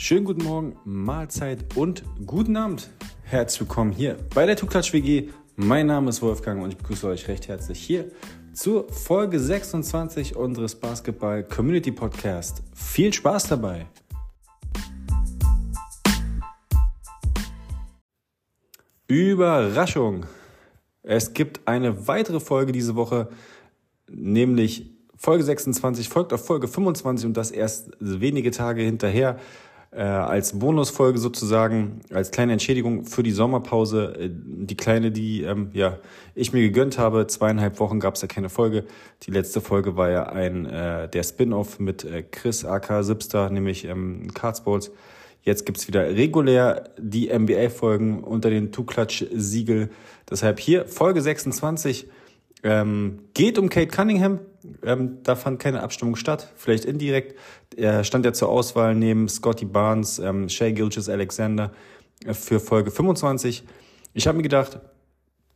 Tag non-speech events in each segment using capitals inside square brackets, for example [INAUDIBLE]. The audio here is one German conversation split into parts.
Schönen guten Morgen, Mahlzeit und guten Abend. Herzlich willkommen hier bei der Tuklatsch WG. Mein Name ist Wolfgang und ich begrüße euch recht herzlich hier zur Folge 26 unseres Basketball Community Podcast. Viel Spaß dabei! Überraschung! Es gibt eine weitere Folge diese Woche, nämlich Folge 26 folgt auf Folge 25 und das erst wenige Tage hinterher äh, als Bonusfolge sozusagen, als kleine Entschädigung für die Sommerpause, äh, die kleine, die ähm, ja ich mir gegönnt habe. Zweieinhalb Wochen gab es ja keine Folge. Die letzte Folge war ja ein äh, der Spin-off mit äh, Chris AK Sipster, nämlich ähm, Cardsports. Jetzt gibt's wieder regulär die NBA-Folgen unter den Two-Clutch-Siegel. Deshalb hier Folge 26 ähm, geht um Kate Cunningham. Ähm, da fand keine Abstimmung statt, vielleicht indirekt. Er stand ja zur Auswahl neben Scotty Barnes, ähm, Shay Gilges Alexander äh, für Folge 25. Ich habe mir gedacht,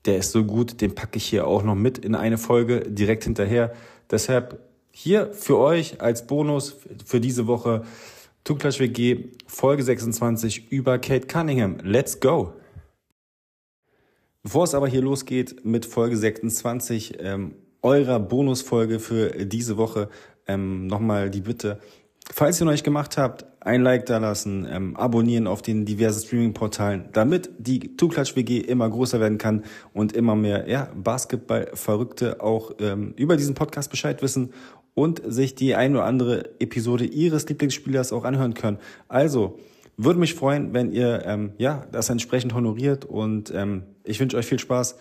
der ist so gut, den packe ich hier auch noch mit in eine Folge direkt hinterher. Deshalb hier für euch als Bonus für diese Woche Tuklash WG Folge 26 über Kate Cunningham. Let's go! Bevor es aber hier losgeht mit Folge 26, ähm, eurer Bonusfolge für diese Woche, ähm, nochmal die Bitte, falls ihr noch nicht gemacht habt, ein Like da lassen, ähm, abonnieren auf den diversen Streaming-Portalen, damit die Tuklatsch WG immer größer werden kann und immer mehr ja, Basketball-Verrückte auch ähm, über diesen Podcast Bescheid wissen und sich die ein oder andere Episode ihres Lieblingsspielers auch anhören können. Also, würde mich freuen, wenn ihr ähm, ja das entsprechend honoriert und ähm, ich wünsche euch viel Spaß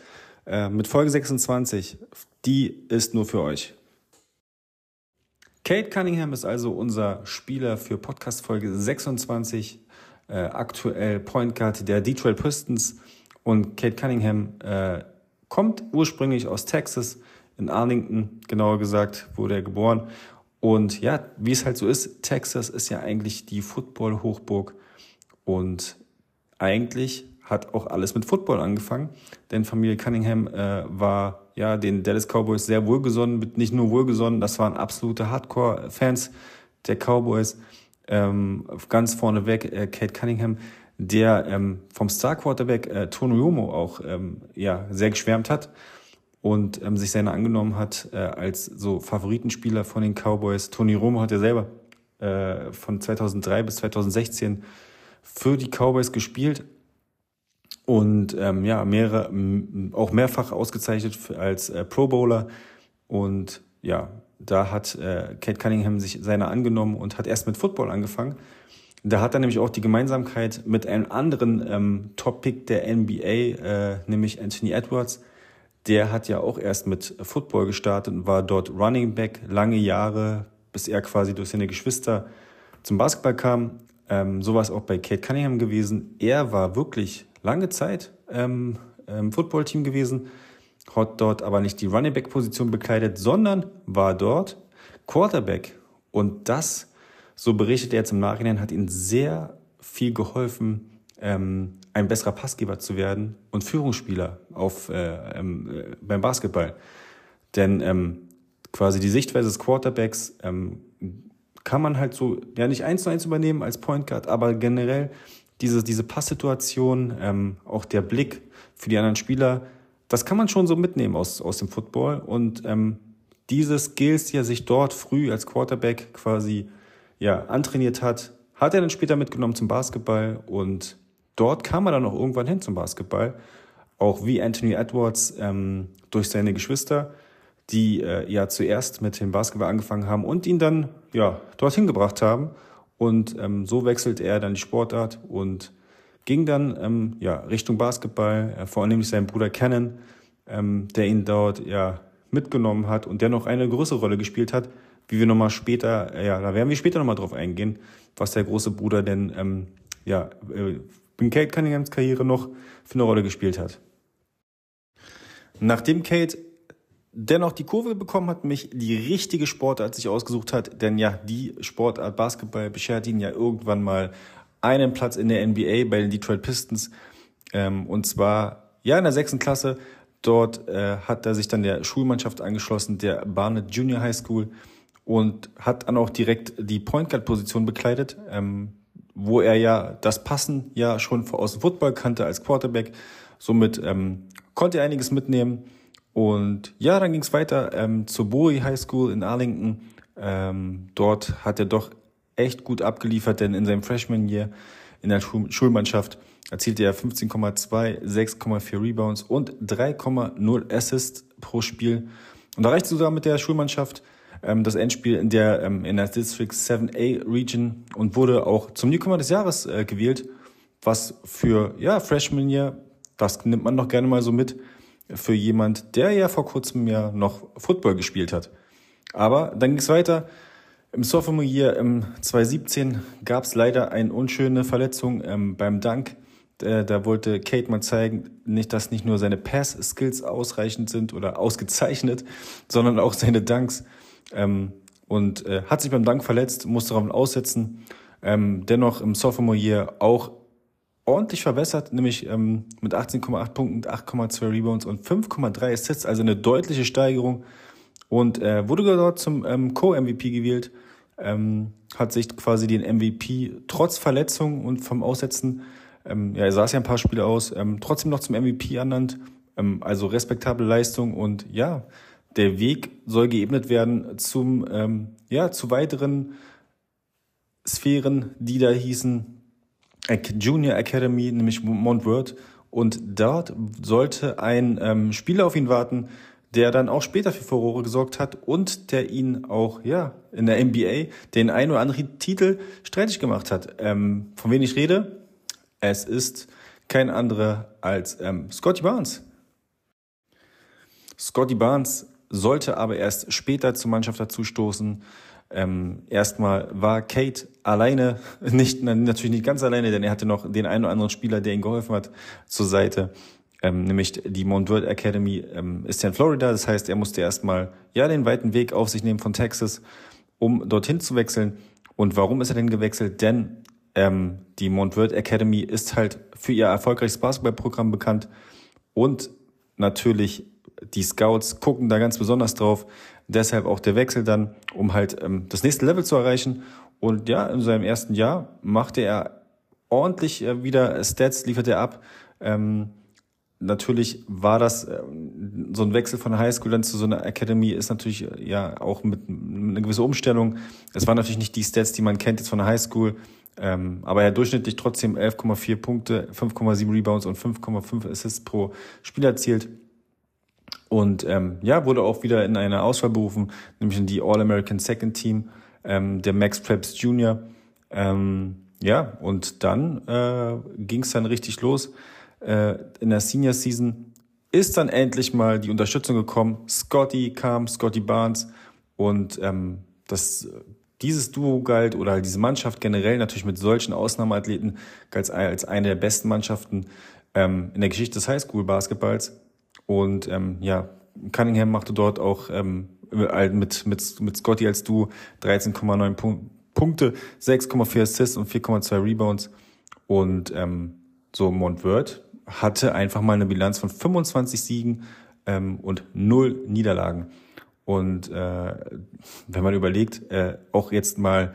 äh, mit Folge 26. Die ist nur für euch. Kate Cunningham ist also unser Spieler für Podcast Folge 26, äh, aktuell Point Guard der Detroit Pistons und Kate Cunningham äh, kommt ursprünglich aus Texas, in Arlington genauer gesagt, wurde er geboren und ja, wie es halt so ist, Texas ist ja eigentlich die Football-Hochburg und eigentlich hat auch alles mit Football angefangen, denn Familie Cunningham äh, war ja den Dallas Cowboys sehr wohlgesonnen, nicht nur wohlgesonnen, das waren absolute Hardcore-Fans der Cowboys. Ähm, ganz vorneweg äh, Kate Cunningham, der ähm, vom Star Quarterback äh, Tony Romo auch ähm, ja sehr geschwärmt hat und ähm, sich seiner angenommen hat äh, als so Favoritenspieler von den Cowboys. Tony Romo hat ja selber äh, von 2003 bis 2016 für die Cowboys gespielt und ähm, ja mehrere auch mehrfach ausgezeichnet als äh, Pro Bowler und ja da hat äh, Kate Cunningham sich seiner angenommen und hat erst mit Football angefangen. Da hat er nämlich auch die Gemeinsamkeit mit einem anderen ähm, Top-Pick der NBA, äh, nämlich Anthony Edwards, der hat ja auch erst mit Football gestartet und war dort Running Back lange Jahre, bis er quasi durch seine Geschwister zum Basketball kam. Ähm, so war es auch bei Kate Cunningham gewesen. Er war wirklich lange Zeit ähm, im Footballteam gewesen, hat dort aber nicht die Running Back Position bekleidet, sondern war dort Quarterback. Und das, so berichtet er jetzt im Nachhinein, hat ihm sehr viel geholfen, ähm, ein besserer Passgeber zu werden und Führungsspieler auf, äh, ähm, äh, beim Basketball. Denn ähm, quasi die Sichtweise des Quarterbacks ähm, kann man halt so, ja nicht eins zu eins übernehmen als Point Guard, aber generell diese, diese Passsituation, ähm, auch der Blick für die anderen Spieler, das kann man schon so mitnehmen aus, aus dem Football. Und ähm, diese Skills, die er sich dort früh als Quarterback quasi ja, antrainiert hat, hat er dann später mitgenommen zum Basketball und dort kam er dann auch irgendwann hin zum Basketball. Auch wie Anthony Edwards ähm, durch seine Geschwister, die äh, ja zuerst mit dem Basketball angefangen haben und ihn dann ja dorthin gebracht haben. Und ähm, so wechselte er dann die Sportart und ging dann ähm, ja Richtung Basketball, äh, vor allem nämlich sein Bruder Cannon, ähm, der ihn dort ja mitgenommen hat und der noch eine größere Rolle gespielt hat, wie wir nochmal später, äh, ja, da werden wir später nochmal drauf eingehen, was der große Bruder denn ähm, ja äh, in Kate Cunninghams Karriere noch für eine Rolle gespielt hat. Nachdem Kate dennoch die Kurve bekommen hat, mich die richtige Sportart sich ausgesucht hat, denn ja, die Sportart Basketball beschert ihn ja irgendwann mal einen Platz in der NBA bei den Detroit Pistons. Ähm, und zwar ja in der sechsten Klasse. Dort äh, hat er sich dann der Schulmannschaft angeschlossen, der Barnett Junior High School, und hat dann auch direkt die Point Guard Position bekleidet. Ähm, wo er ja das Passen ja schon aus dem Football kannte als Quarterback. Somit ähm, konnte er einiges mitnehmen. Und ja, dann ging es weiter ähm, zur Bowie High School in Arlington. Ähm, dort hat er doch echt gut abgeliefert, denn in seinem Freshman Year in der Schulmannschaft erzielte er 15,2, 6,4 Rebounds und 3,0 Assists pro Spiel. Und erreichte sogar mit der Schulmannschaft ähm, das Endspiel in der, ähm, in der District 7A Region und wurde auch zum Newcomer des Jahres äh, gewählt, was für ja, Freshman Year, das nimmt man noch gerne mal so mit, für jemand, der ja vor kurzem ja noch Football gespielt hat. Aber dann ging es weiter. Im Sophomore Year im 2017 gab es leider eine unschöne Verletzung ähm, beim Dank. Äh, da wollte Kate mal zeigen, nicht, dass nicht nur seine Pass-Skills ausreichend sind oder ausgezeichnet, sondern auch seine Dunks. Ähm, und äh, hat sich beim Dank verletzt, musste darauf aussetzen. Ähm, dennoch im Sophomore Year auch ordentlich verbessert, nämlich ähm, mit 18,8 Punkten, 8,2 Rebounds und 5,3 Assists, also eine deutliche Steigerung. Und äh, wurde dort zum ähm, Co-MVP gewählt, ähm, hat sich quasi den MVP trotz Verletzung und vom Aussetzen, ähm, ja, er saß ja ein paar Spiele aus, ähm, trotzdem noch zum MVP ernannt. Ähm, also respektable Leistung und ja, der Weg soll geebnet werden zum, ähm, ja, zu weiteren Sphären, die da hießen Junior Academy, nämlich Montworth. Und dort sollte ein ähm, Spieler auf ihn warten, der dann auch später für Furore gesorgt hat und der ihn auch ja in der NBA den ein oder anderen Titel streitig gemacht hat. Ähm, von wem ich rede? Es ist kein anderer als ähm, Scotty Barnes. Scotty Barnes sollte aber erst später zur Mannschaft dazustoßen. Ähm, erstmal war Kate alleine, [LAUGHS] nicht natürlich nicht ganz alleine, denn er hatte noch den einen oder anderen Spieler, der ihm geholfen hat, zur Seite. Ähm, nämlich die Montworth Academy ähm, ist ja in Florida, das heißt, er musste erstmal ja den weiten Weg auf sich nehmen von Texas, um dorthin zu wechseln. Und warum ist er denn gewechselt? Denn ähm, die Montworth Academy ist halt für ihr erfolgreiches Basketballprogramm bekannt und natürlich die Scouts gucken da ganz besonders drauf. Deshalb auch der Wechsel dann, um halt ähm, das nächste Level zu erreichen. Und ja, in seinem ersten Jahr machte er ordentlich äh, wieder Stats, liefert er ab. Ähm, natürlich war das äh, so ein Wechsel von Highschool dann zu so einer Academy ist natürlich äh, ja auch mit, mit einer gewissen Umstellung. Es waren natürlich nicht die Stats, die man kennt jetzt von der Highschool. Ähm, aber er hat durchschnittlich trotzdem 11,4 Punkte, 5,7 Rebounds und 5,5 Assists pro Spiel erzielt. Und ähm, ja, wurde auch wieder in eine Auswahl berufen, nämlich in die All-American Second Team, ähm, der Max Preps Jr. Ähm, ja, und dann äh, ging es dann richtig los. Äh, in der Senior Season ist dann endlich mal die Unterstützung gekommen. Scotty kam, Scotty Barnes und ähm, das dieses Duo galt oder diese Mannschaft generell natürlich mit solchen Ausnahmeathleten galt als eine der besten Mannschaften ähm, in der Geschichte des Highschool-Basketballs. Und ähm, ja, Cunningham machte dort auch ähm, mit, mit, mit Scotty als Du 13,9 Punk Punkte, 6,4 Assists und 4,2 Rebounds. Und ähm, so Montworth hatte einfach mal eine Bilanz von 25 Siegen ähm, und null Niederlagen. Und äh, wenn man überlegt, äh, auch jetzt mal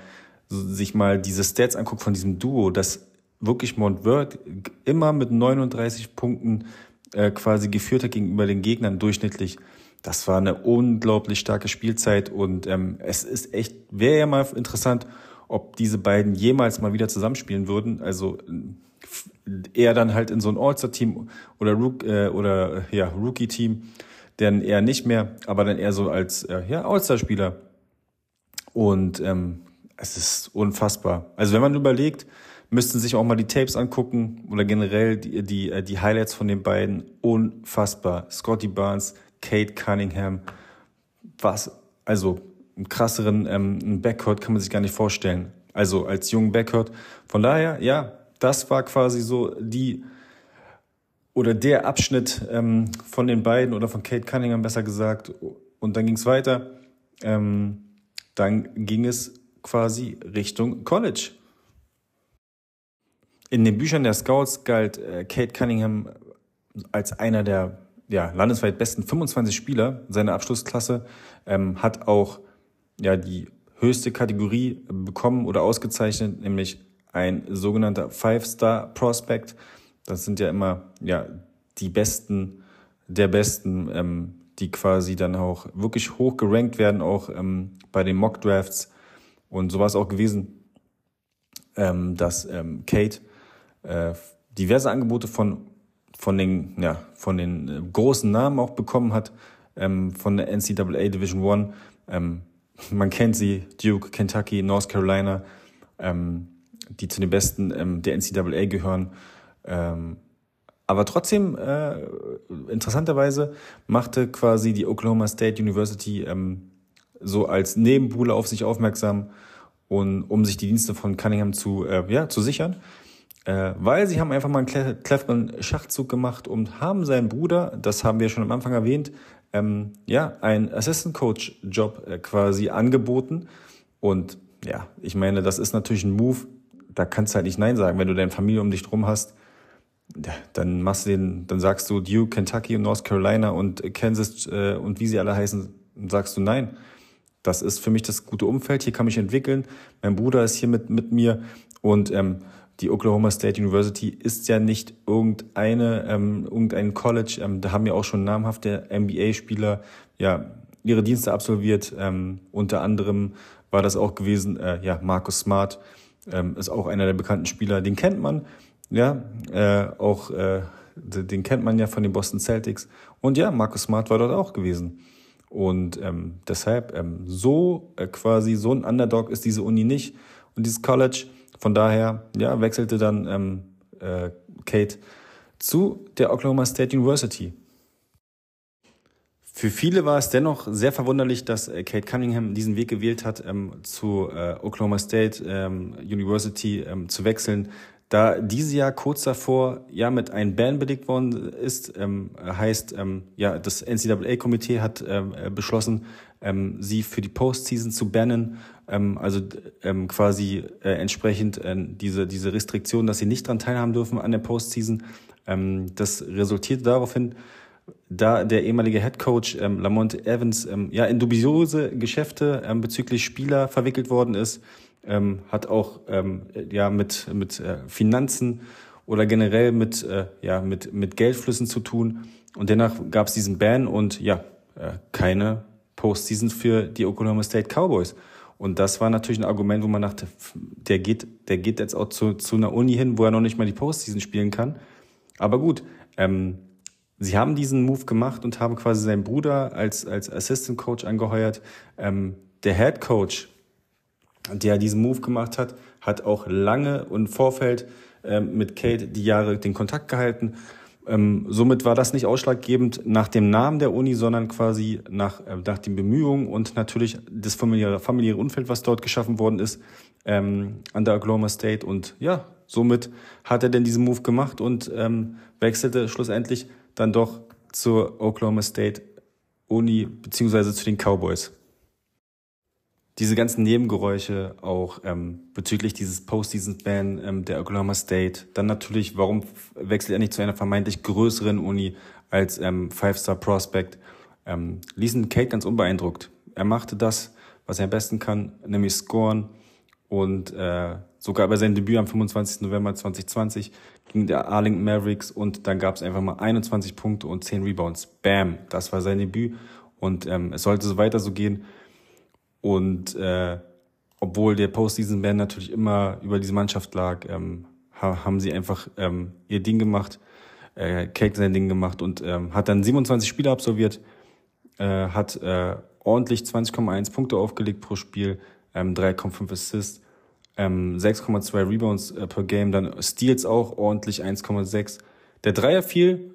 sich mal diese Stats anguckt von diesem Duo, dass wirklich Montworth immer mit 39 Punkten äh, quasi geführt hat gegenüber den Gegnern durchschnittlich. Das war eine unglaublich starke Spielzeit und ähm, es ist echt, wäre ja mal interessant, ob diese beiden jemals mal wieder zusammenspielen würden. Also eher dann halt in so ein All-Star-Team oder, Rook, äh, oder ja, Rookie-Team, denn eher nicht mehr, aber dann eher so als äh, ja, All-Star-Spieler. Und ähm, es ist unfassbar. Also wenn man überlegt, müssten sich auch mal die Tapes angucken oder generell die, die, äh, die Highlights von den beiden. Unfassbar. Scotty Barnes, Kate Cunningham. Was, also einen krasseren ähm, Backcourt kann man sich gar nicht vorstellen. Also als jungen Backcourt. Von daher, ja, das war quasi so die oder der Abschnitt ähm, von den beiden oder von Kate Cunningham besser gesagt. Und dann ging es weiter. Ähm, dann ging es quasi Richtung College. In den Büchern der Scouts galt äh, Kate Cunningham als einer der ja, landesweit besten 25 Spieler seiner Abschlussklasse, ähm, hat auch ja, die höchste Kategorie bekommen oder ausgezeichnet, nämlich ein sogenannter Five-Star-Prospect. Das sind ja immer ja, die Besten der Besten, ähm, die quasi dann auch wirklich hoch gerankt werden, auch ähm, bei den Mock-Drafts. Und so war es auch gewesen, ähm, dass ähm, Kate äh, diverse Angebote von, von den, ja, von den äh, großen Namen auch bekommen hat, ähm, von der NCAA Division One. Ähm, man kennt sie, Duke, Kentucky, North Carolina, ähm, die zu den besten ähm, der NCAA gehören. Ähm, aber trotzdem, äh, interessanterweise, machte quasi die Oklahoma State University ähm, so als Nebenbuhle auf sich aufmerksam, und, um sich die Dienste von Cunningham zu, äh, ja, zu sichern. Äh, weil sie haben einfach mal einen cleveren Schachzug gemacht und haben seinen Bruder, das haben wir schon am Anfang erwähnt, ähm, ja, einen Assistant Coach Job äh, quasi angeboten. Und ja, ich meine, das ist natürlich ein Move, da kannst du halt nicht Nein sagen, wenn du deine Familie um dich drum hast. Dann machst du den, dann sagst du Duke, Kentucky und North Carolina und Kansas äh, und wie sie alle heißen, sagst du nein. Das ist für mich das gute Umfeld. Hier kann mich entwickeln. Mein Bruder ist hier mit, mit mir und ähm, die Oklahoma State University ist ja nicht irgendeine, ähm, irgendein College. Ähm, da haben ja auch schon namhafte NBA-Spieler ja ihre Dienste absolviert. Ähm, unter anderem war das auch gewesen, äh, ja, Marcus Smart ähm, ist auch einer der bekannten Spieler. Den kennt man, ja, äh, auch äh, den kennt man ja von den Boston Celtics. Und ja, Marcus Smart war dort auch gewesen. Und ähm, deshalb ähm, so äh, quasi so ein Underdog ist diese Uni nicht und dieses College. Von daher ja wechselte dann ähm, äh, Kate zu der Oklahoma State University. Für viele war es dennoch sehr verwunderlich, dass äh, Kate Cunningham diesen Weg gewählt hat, ähm, zu äh, Oklahoma State ähm, University ähm, zu wechseln, da dieses Jahr kurz davor ja mit einem Ban belegt worden ist, ähm, heißt ähm, ja das NCAA-Komitee hat ähm, äh, beschlossen, ähm, sie für die Postseason zu bannen, ähm, also ähm, quasi äh, entsprechend äh, diese diese Restriktion, dass sie nicht daran teilhaben dürfen an der Postseason. Ähm, das resultierte daraufhin, da der ehemalige Head Coach ähm, Lamont Evans ähm, ja in dubiose Geschäfte ähm, bezüglich Spieler verwickelt worden ist ähm, hat auch ähm, ja mit mit äh, Finanzen oder generell mit äh, ja mit mit Geldflüssen zu tun und danach gab es diesen Ban und ja äh, keine Postseason für die Oklahoma State Cowboys und das war natürlich ein Argument, wo man dachte, der geht der geht jetzt auch zu zu einer Uni hin, wo er noch nicht mal die Postseason spielen kann. Aber gut, ähm, sie haben diesen Move gemacht und haben quasi seinen Bruder als als Assistant Coach angeheuert. Ähm, der Head Coach der diesen Move gemacht hat, hat auch lange und Vorfeld ähm, mit Kate die Jahre den Kontakt gehalten. Ähm, somit war das nicht ausschlaggebend nach dem Namen der Uni, sondern quasi nach, äh, nach den Bemühungen und natürlich das familiäre, familiäre Umfeld, was dort geschaffen worden ist ähm, an der Oklahoma State. Und ja, somit hat er denn diesen Move gemacht und ähm, wechselte schlussendlich dann doch zur Oklahoma State Uni beziehungsweise zu den Cowboys diese ganzen Nebengeräusche auch ähm, bezüglich dieses Postseason-Ban ähm, der Oklahoma State. Dann natürlich, warum wechselt er nicht zu einer vermeintlich größeren Uni als ähm, Five-Star-Prospect? Ähm, ließen Kate ganz unbeeindruckt. Er machte das, was er am besten kann, nämlich scoren. Und äh, sogar bei seinem Debüt am 25. November 2020 ging der Arlington Mavericks und dann gab es einfach mal 21 Punkte und 10 Rebounds. Bam, das war sein Debüt. Und ähm, es sollte so weiter so gehen. Und äh, obwohl der Postseason-Ban natürlich immer über diese Mannschaft lag, ähm, haben sie einfach ähm, ihr Ding gemacht, äh, Cake sein Ding gemacht und ähm, hat dann 27 Spiele absolviert, äh, hat äh, ordentlich 20,1 Punkte aufgelegt pro Spiel, ähm, 3,5 Assists, ähm, 6,2 Rebounds äh, per Game, dann Steals auch ordentlich 1,6. Der Dreier fiel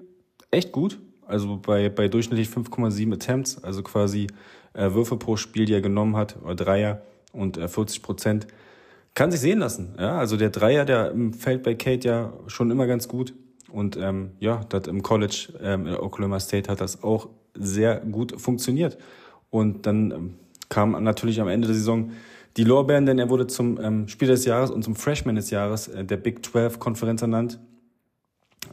echt gut, also bei, bei durchschnittlich 5,7 Attempts, also quasi äh, Würfe pro Spiel, die er genommen hat, oder Dreier und äh, 40 Prozent. Kann sich sehen lassen. Ja? Also der Dreier, der fällt bei Kate ja schon immer ganz gut. Und ähm, ja, das im College ähm, in Oklahoma State hat das auch sehr gut funktioniert. Und dann ähm, kam natürlich am Ende der Saison die Lorbeeren, denn er wurde zum ähm, Spieler des Jahres und zum Freshman des Jahres äh, der Big 12 Konferenz ernannt.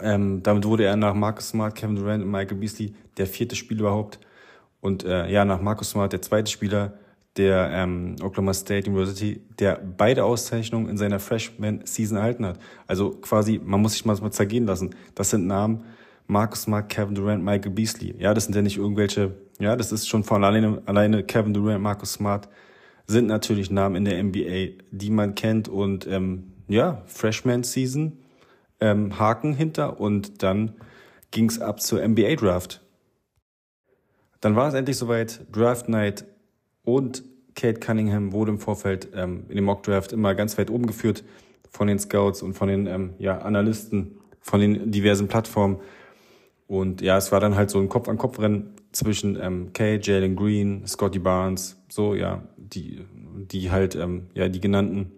Ähm, damit wurde er nach Marcus Smart, Kevin Durant und Michael Beasley der vierte Spieler überhaupt und äh, ja, nach Markus Smart der zweite Spieler, der ähm, Oklahoma State University, der beide Auszeichnungen in seiner Freshman-Season erhalten hat. Also quasi, man muss sich mal, mal zergehen lassen. Das sind Namen, Marcus Smart, Kevin Durant, Michael Beasley. Ja, das sind ja nicht irgendwelche, ja, das ist schon von alleine, alleine Kevin Durant, Marcus Smart sind natürlich Namen in der NBA, die man kennt und ähm, ja, Freshman-Season, ähm, Haken hinter und dann ging's ab zur NBA-Draft. Dann war es endlich soweit, Draft Night und Kate Cunningham wurde im Vorfeld ähm, in dem Mock Draft immer ganz weit oben geführt von den Scouts und von den ähm, ja, Analysten von den diversen Plattformen. Und ja, es war dann halt so ein Kopf-an-Kopf-Rennen zwischen ähm, Kate, Jalen Green, Scotty Barnes, so ja, die, die halt, ähm, ja, die genannten.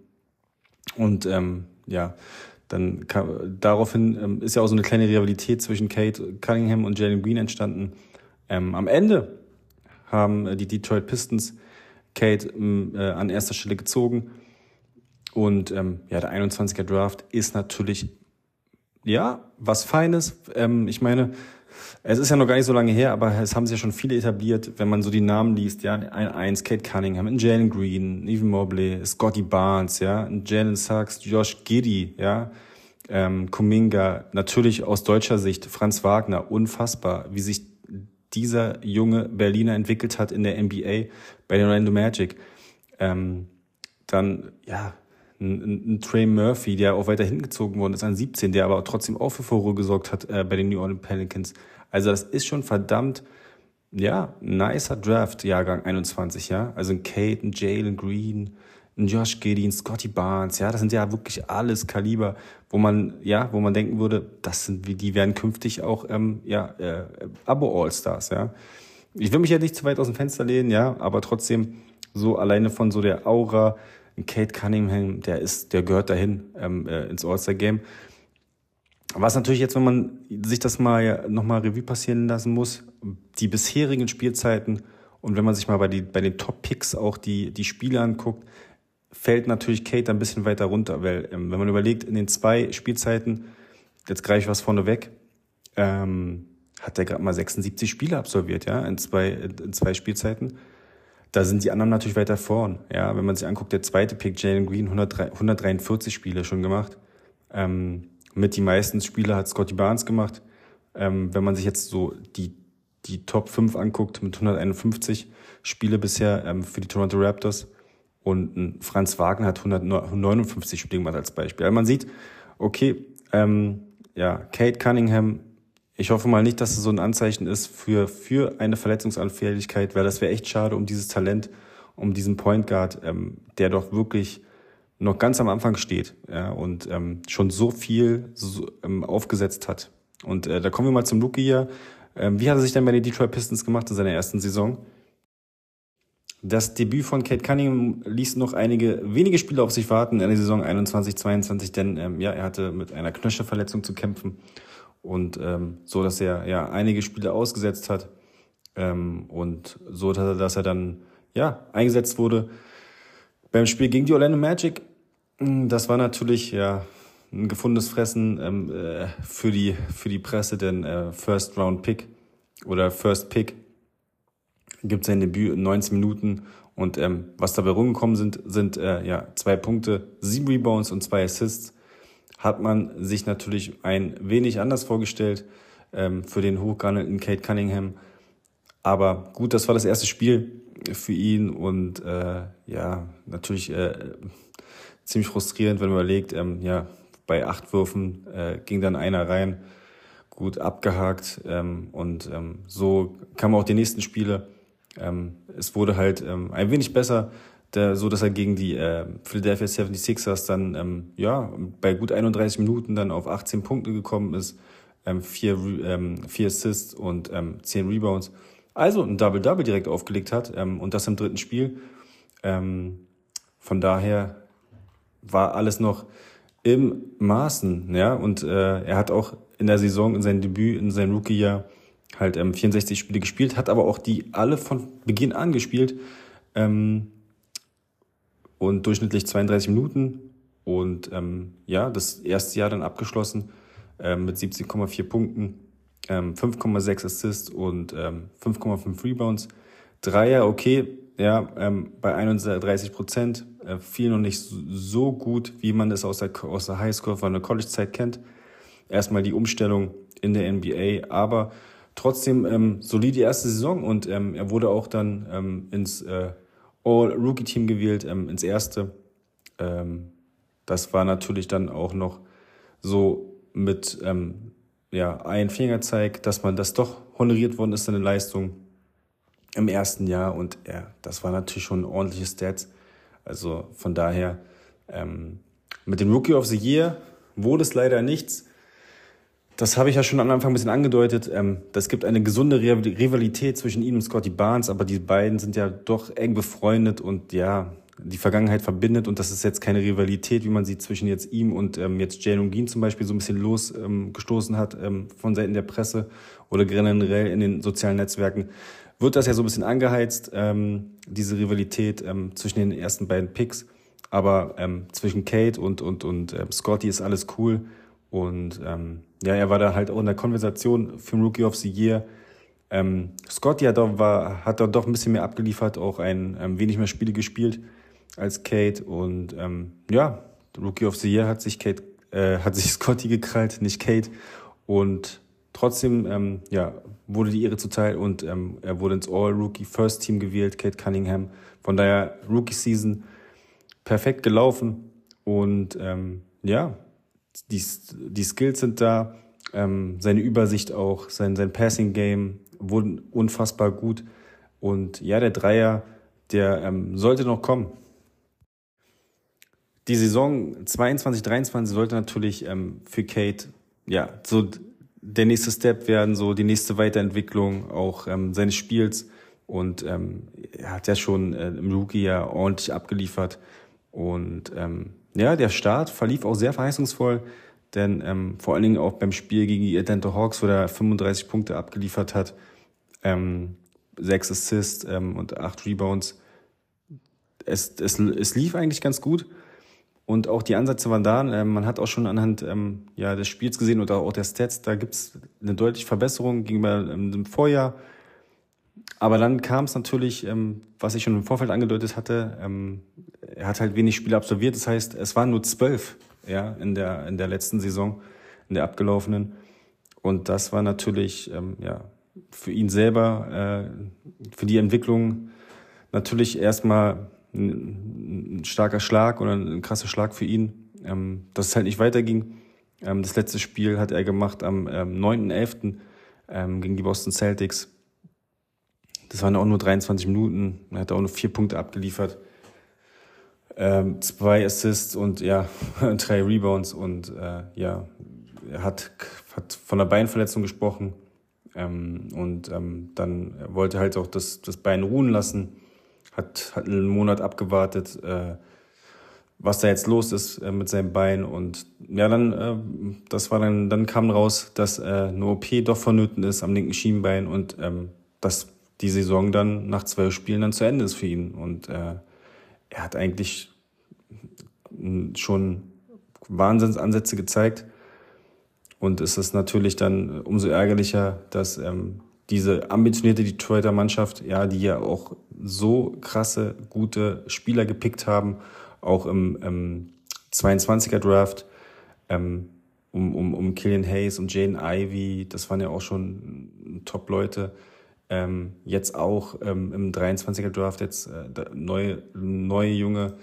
Und ähm, ja, dann kam, daraufhin ähm, ist ja auch so eine kleine Rivalität zwischen Kate Cunningham und Jalen Green entstanden. Ähm, am Ende haben äh, die Detroit Pistons Kate ähm, äh, an erster Stelle gezogen. Und ähm, ja, der 21er Draft ist natürlich ja was Feines. Ähm, ich meine, es ist ja noch gar nicht so lange her, aber es haben sich ja schon viele etabliert, wenn man so die Namen liest, ja, ein eins Kate Cunningham, Jalen Green, Evan Mobley, Scotty Barnes, ja, Jalen Sachs, Josh Giddy, ja, ähm, Kuminga, natürlich aus deutscher Sicht Franz Wagner, unfassbar, wie sich dieser junge Berliner entwickelt hat in der NBA bei den Orlando Magic. Ähm, dann, ja, ein, ein Trey Murphy, der auch weiter hingezogen worden ist an 17, der aber trotzdem auch für Furore gesorgt hat äh, bei den New Orleans Pelicans. Also das ist schon verdammt, ja, nicer Draft, Jahrgang 21, ja. Also ein Kate, ein Jalen Green, ein Josh Giddy, ein Scotty Barnes, ja, das sind ja wirklich alles Kaliber, wo man, ja, wo man denken würde, das sind, die werden künftig auch, ähm, ja, äh, Abo-All-Stars, ja. Ich will mich ja nicht zu weit aus dem Fenster lehnen, ja, aber trotzdem so alleine von so der Aura, Kate Cunningham, der ist, der gehört dahin ähm, äh, ins All-Star-Game. Was natürlich jetzt, wenn man sich das mal nochmal Revue passieren lassen muss, die bisherigen Spielzeiten und wenn man sich mal bei, die, bei den Top-Picks auch die, die Spiele anguckt, fällt natürlich Kate ein bisschen weiter runter, weil ähm, wenn man überlegt, in den zwei Spielzeiten, jetzt greife ich was vorne weg, ähm, hat er gerade mal 76 Spiele absolviert, ja, in zwei, in zwei Spielzeiten. Da sind die anderen natürlich weiter vorn. Ja, wenn man sich anguckt, der zweite Pick, Jalen Green, 103, 143 Spiele schon gemacht. Ähm, mit die meisten Spiele hat Scotty Barnes gemacht. Ähm, wenn man sich jetzt so die, die Top 5 anguckt, mit 151 Spiele bisher ähm, für die Toronto Raptors. Und Franz Wagner hat 159 Spiele gemacht als Beispiel. Also man sieht, okay, ähm, ja, Kate Cunningham ich hoffe mal nicht, dass es so ein Anzeichen ist für, für eine Verletzungsanfälligkeit, weil das wäre echt schade um dieses Talent, um diesen Point Guard, ähm, der doch wirklich noch ganz am Anfang steht ja, und ähm, schon so viel so, ähm, aufgesetzt hat. Und äh, da kommen wir mal zum Rookie hier. Ähm, wie hat er sich denn bei den Detroit Pistons gemacht in seiner ersten Saison? Das Debüt von Kate Cunningham ließ noch einige wenige Spiele auf sich warten in der Saison 21-22, denn ähm, ja, er hatte mit einer Knöchelverletzung zu kämpfen und ähm, so, dass er ja einige Spiele ausgesetzt hat. Ähm, und so, dass er, dass er dann ja eingesetzt wurde. Beim Spiel gegen die Orlando Magic. Hm, das war natürlich ja ein gefundenes Fressen ähm, äh, für die für die Presse, denn äh, First Round Pick oder First Pick gibt sein Debüt in 19 Minuten. Und ähm, was dabei rumgekommen sind, sind äh, ja zwei Punkte, sieben Rebounds und zwei Assists hat man sich natürlich ein wenig anders vorgestellt ähm, für den hochgehandelten Kate Cunningham. Aber gut, das war das erste Spiel für ihn und äh, ja, natürlich äh, ziemlich frustrierend, wenn man überlegt, ähm, ja, bei acht Würfen äh, ging dann einer rein, gut abgehakt ähm, und ähm, so kamen auch die nächsten Spiele. Ähm, es wurde halt ähm, ein wenig besser, der, so dass er gegen die äh, Philadelphia 76ers dann ähm, ja bei gut 31 Minuten dann auf 18 Punkte gekommen ist, ähm, vier, ähm, vier Assists und ähm, zehn Rebounds. Also ein Double-Double direkt aufgelegt hat ähm, und das im dritten Spiel. Ähm, von daher war alles noch im Maßen, ja, und äh, er hat auch in der Saison, in seinem Debüt, in seinem Rookie-Jahr halt ähm, 64 Spiele gespielt, hat aber auch die alle von Beginn an gespielt. Ähm, und durchschnittlich 32 Minuten. Und ähm, ja, das erste Jahr dann abgeschlossen äh, mit 17,4 Punkten, ähm, 5,6 Assists und ähm, 5,5 Rebounds. Dreier, okay, ja, ähm, bei 31 Prozent, äh, viel noch nicht so gut, wie man es aus der, aus der Highschool von der College-Zeit kennt. Erstmal die Umstellung in der NBA, aber trotzdem ähm, solide erste Saison und ähm, er wurde auch dann ähm, ins äh, All-Rookie-Team gewählt, ähm, ins erste. Ähm, das war natürlich dann auch noch so mit ähm, ja, ein Fingerzeig, dass man das doch honoriert worden ist, seine Leistung im ersten Jahr. Und ja, das war natürlich schon ein ordentliches Stats. Also von daher, ähm, mit dem Rookie of the Year wurde es leider nichts. Das habe ich ja schon am Anfang ein bisschen angedeutet. Ähm, das gibt eine gesunde Rivalität zwischen ihm und Scotty Barnes, aber die beiden sind ja doch eng befreundet und ja, die Vergangenheit verbindet und das ist jetzt keine Rivalität, wie man sie zwischen jetzt ihm und ähm, jetzt Jalen Green zum Beispiel so ein bisschen losgestoßen ähm, hat ähm, von Seiten der Presse oder generell in den sozialen Netzwerken, wird das ja so ein bisschen angeheizt, ähm, diese Rivalität zwischen den ersten beiden Picks. Aber ähm, zwischen Kate und, und, und ähm, Scotty ist alles cool. Und ähm, ja, er war da halt auch in der Konversation für den Rookie of the Year. Ähm, Scotty hat, da, war, hat da doch ein bisschen mehr abgeliefert, auch ein ähm, wenig mehr Spiele gespielt als Kate. Und ähm, ja, Rookie of the Year hat sich Kate, äh, hat sich [LAUGHS] Scotty gekrallt, nicht Kate. Und trotzdem, ähm, ja, wurde die Ehre zuteil und ähm, er wurde ins All-Rookie First Team gewählt, Kate Cunningham. Von daher Rookie Season perfekt gelaufen und ähm, ja, die, die Skills sind da, ähm, seine Übersicht auch, sein, sein Passing Game wurden unfassbar gut und ja, der Dreier, der ähm, sollte noch kommen die Saison 22, 23 sollte natürlich ähm, für Kate ja so der nächste Step werden, so die nächste Weiterentwicklung auch ähm, seines Spiels. Und ähm, er hat ja schon äh, im Rookie ja ordentlich abgeliefert. Und ähm, ja, der Start verlief auch sehr verheißungsvoll, denn ähm, vor allen Dingen auch beim Spiel gegen die Atlanta Hawks, wo er 35 Punkte abgeliefert hat, ähm, sechs Assists ähm, und acht Rebounds. Es, es, es lief eigentlich ganz gut. Und auch die Ansätze waren da. Ähm, man hat auch schon anhand ähm, ja, des Spiels gesehen oder auch der Stats, da gibt es eine deutliche Verbesserung gegenüber ähm, dem Vorjahr. Aber dann kam es natürlich, ähm, was ich schon im Vorfeld angedeutet hatte, ähm, er hat halt wenig Spiele absolviert. Das heißt, es waren nur zwölf ja, in, der, in der letzten Saison, in der abgelaufenen. Und das war natürlich ähm, ja, für ihn selber, äh, für die Entwicklung natürlich erstmal ein, ein starker Schlag oder ein krasser Schlag für ihn, ähm, dass es halt nicht weiterging. Ähm, das letzte Spiel hat er gemacht am ähm, 9.11. Ähm, gegen die Boston Celtics. Das waren auch nur 23 Minuten. Er hat auch nur vier Punkte abgeliefert. Ähm, zwei Assists und ja, [LAUGHS] drei Rebounds und äh, ja, er hat, hat von der Beinverletzung gesprochen ähm, und ähm, dann wollte halt auch das, das Bein ruhen lassen hat, hat einen Monat abgewartet, äh, was da jetzt los ist äh, mit seinem Bein. Und ja, dann, äh, das war dann, dann kam raus, dass äh, eine OP doch vonnöten ist am linken Schienbein und ähm, dass die Saison dann nach zwölf Spielen dann zu Ende ist für ihn. Und äh, er hat eigentlich schon Wahnsinnsansätze gezeigt. Und es ist natürlich dann umso ärgerlicher, dass ähm, diese ambitionierte Detroiter Mannschaft, ja, die ja auch so krasse, gute Spieler gepickt haben, auch im, im 22er Draft, ähm, um, um, um Killian Hayes und Jane Ivy, das waren ja auch schon Top-Leute. Ähm, jetzt auch ähm, im 23er Draft jetzt äh, neue, neue Junge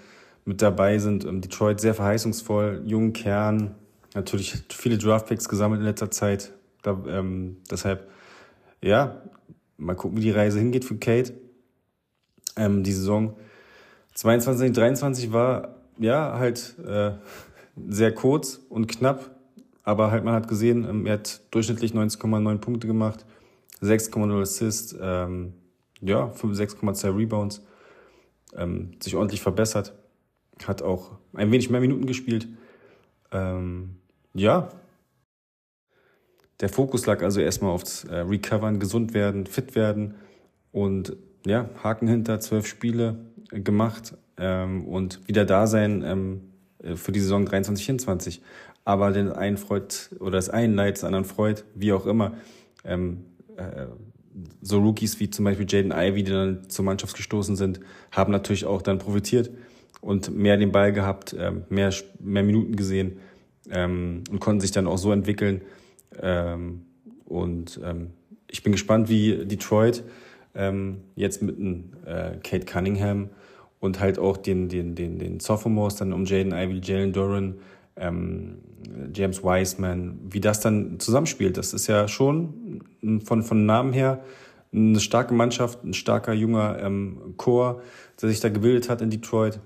mit dabei sind. Ähm, Detroit sehr verheißungsvoll, jungen Kern, natürlich viele Draftpicks gesammelt in letzter Zeit. Da, ähm, deshalb ja, mal gucken, wie die Reise hingeht für Kate. Ähm, die Saison 22, 23 war ja halt äh, sehr kurz und knapp, aber halt man hat gesehen, ähm, er hat durchschnittlich 19,9 Punkte gemacht, 6,0 Assists, ähm, ja, 6,2 Rebounds, ähm, sich ordentlich verbessert, hat auch ein wenig mehr Minuten gespielt. Ähm, ja, der Fokus lag also erstmal aufs äh, Recovern, gesund werden, fit werden und ja, Haken hinter, zwölf Spiele gemacht ähm, und wieder da sein ähm, äh, für die Saison 23, 24. Aber den einen freut oder das einen Leid, das anderen freut, wie auch immer. Ähm, äh, so Rookies wie zum Beispiel Jaden Ivey, die dann zur Mannschaft gestoßen sind, haben natürlich auch dann profitiert und mehr den Ball gehabt, ähm, mehr, mehr Minuten gesehen ähm, und konnten sich dann auch so entwickeln. Ähm, und ähm, ich bin gespannt, wie Detroit ähm, jetzt mit äh, Kate Cunningham und halt auch den, den, den, den Sophomores dann um Jaden Ivey, Jalen Duran, ähm, James Wiseman, wie das dann zusammenspielt. Das ist ja schon von, von Namen her eine starke Mannschaft, ein starker junger ähm, Chor, der sich da gebildet hat in Detroit.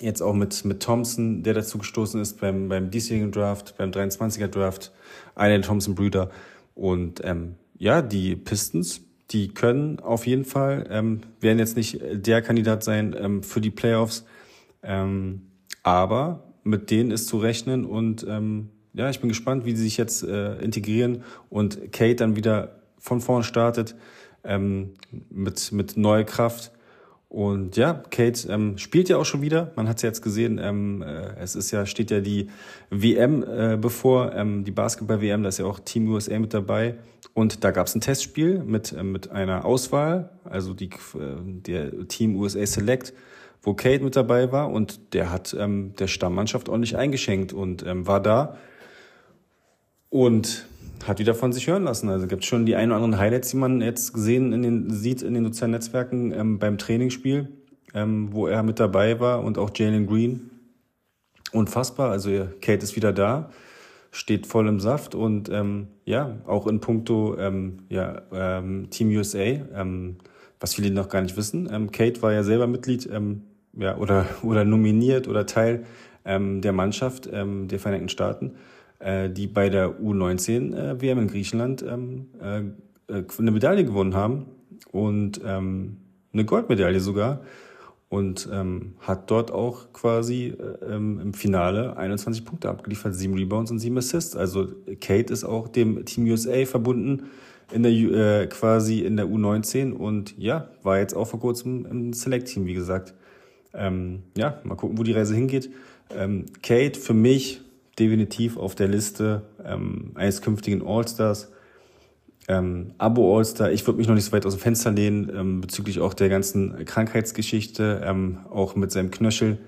Jetzt auch mit, mit Thompson, der dazu gestoßen ist beim, beim diesjährigen Draft, beim 23er Draft, einer der Thompson-Brüder. Und ähm, ja, die Pistons, die können auf jeden Fall, ähm, werden jetzt nicht der Kandidat sein ähm, für die Playoffs, ähm, aber mit denen ist zu rechnen und ähm, ja, ich bin gespannt, wie sie sich jetzt äh, integrieren und Kate dann wieder von vorn startet ähm, mit, mit neuer Kraft. Und ja, Kate ähm, spielt ja auch schon wieder. Man hat es ja jetzt gesehen. Ähm, äh, es ist ja steht ja die WM äh, bevor, ähm, die Basketball-WM. Da ist ja auch Team USA mit dabei. Und da gab es ein Testspiel mit äh, mit einer Auswahl, also die äh, der Team USA Select, wo Kate mit dabei war und der hat ähm, der Stammmannschaft ordentlich eingeschenkt und ähm, war da und hat wieder von sich hören lassen. Also gibt schon die ein oder anderen Highlights, die man jetzt gesehen in den, sieht in den sozialen Netzwerken ähm, beim Trainingsspiel, ähm, wo er mit dabei war und auch Jalen Green. Unfassbar. Also Kate ist wieder da, steht voll im Saft und ähm, ja, auch in puncto ähm, ja, ähm, Team USA, ähm, was viele noch gar nicht wissen. Kate war ja selber Mitglied ja, oder, [LAUGHS] oder nominiert oder Teil der Mannschaft der Vereinigten Staaten äh, die bei der U19 äh, WM in Griechenland ähm, äh, äh, eine Medaille gewonnen haben und ähm, eine Goldmedaille sogar und ähm, hat dort auch quasi äh, ähm, im Finale 21 Punkte abgeliefert, sieben Rebounds und sieben Assists. Also Kate ist auch dem Team USA verbunden in der äh, quasi in der U19 und ja, war jetzt auch vor kurzem im Select-Team, wie gesagt. Ähm, ja, mal gucken, wo die Reise hingeht. Ähm, Kate für mich definitiv auf der Liste ähm, eines künftigen All-Stars. Ähm, Abo All-Star, ich würde mich noch nicht so weit aus dem Fenster lehnen, ähm, bezüglich auch der ganzen Krankheitsgeschichte, ähm, auch mit seinem Knöchel.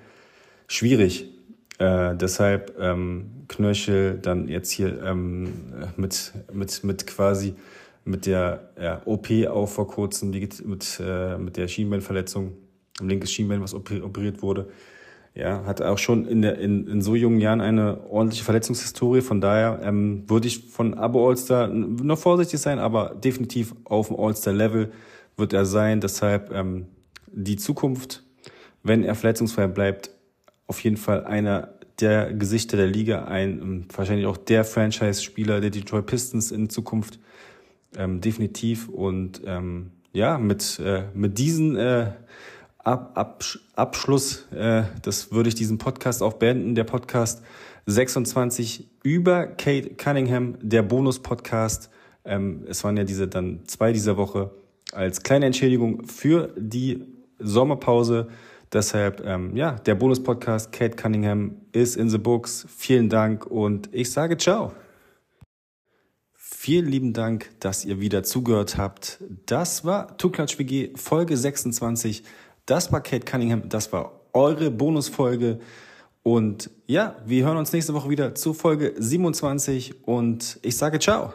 Schwierig. Äh, deshalb ähm, Knöchel dann jetzt hier ähm, mit, mit, mit quasi mit der ja, OP auch vor kurzem, mit, äh, mit der Schienbeinverletzung, linkes Schienbein, was operiert wurde. Ja, hat auch schon in, der, in, in so jungen Jahren eine ordentliche Verletzungshistorie. Von daher ähm, würde ich von Abo All-Star noch vorsichtig sein, aber definitiv auf dem All-Star-Level wird er sein. Deshalb ähm, die Zukunft, wenn er verletzungsfrei bleibt, auf jeden Fall einer der Gesichter der Liga, ein ähm, wahrscheinlich auch der Franchise-Spieler der Detroit Pistons in Zukunft. Ähm, definitiv. Und ähm, ja, mit, äh, mit diesen äh, Ab, Ab, Abschluss, äh, das würde ich diesen Podcast auch beenden. Der Podcast 26 über Kate Cunningham, der Bonus-Podcast. Ähm, es waren ja diese dann zwei dieser Woche als kleine Entschädigung für die Sommerpause. Deshalb, ähm, ja, der Bonus-Podcast Kate Cunningham ist in the books. Vielen Dank und ich sage ciao. Vielen lieben Dank, dass ihr wieder zugehört habt. Das war Tuklatsch WG Folge 26. Das war Kate Cunningham, das war eure Bonusfolge. Und ja, wir hören uns nächste Woche wieder zu Folge 27 und ich sage ciao.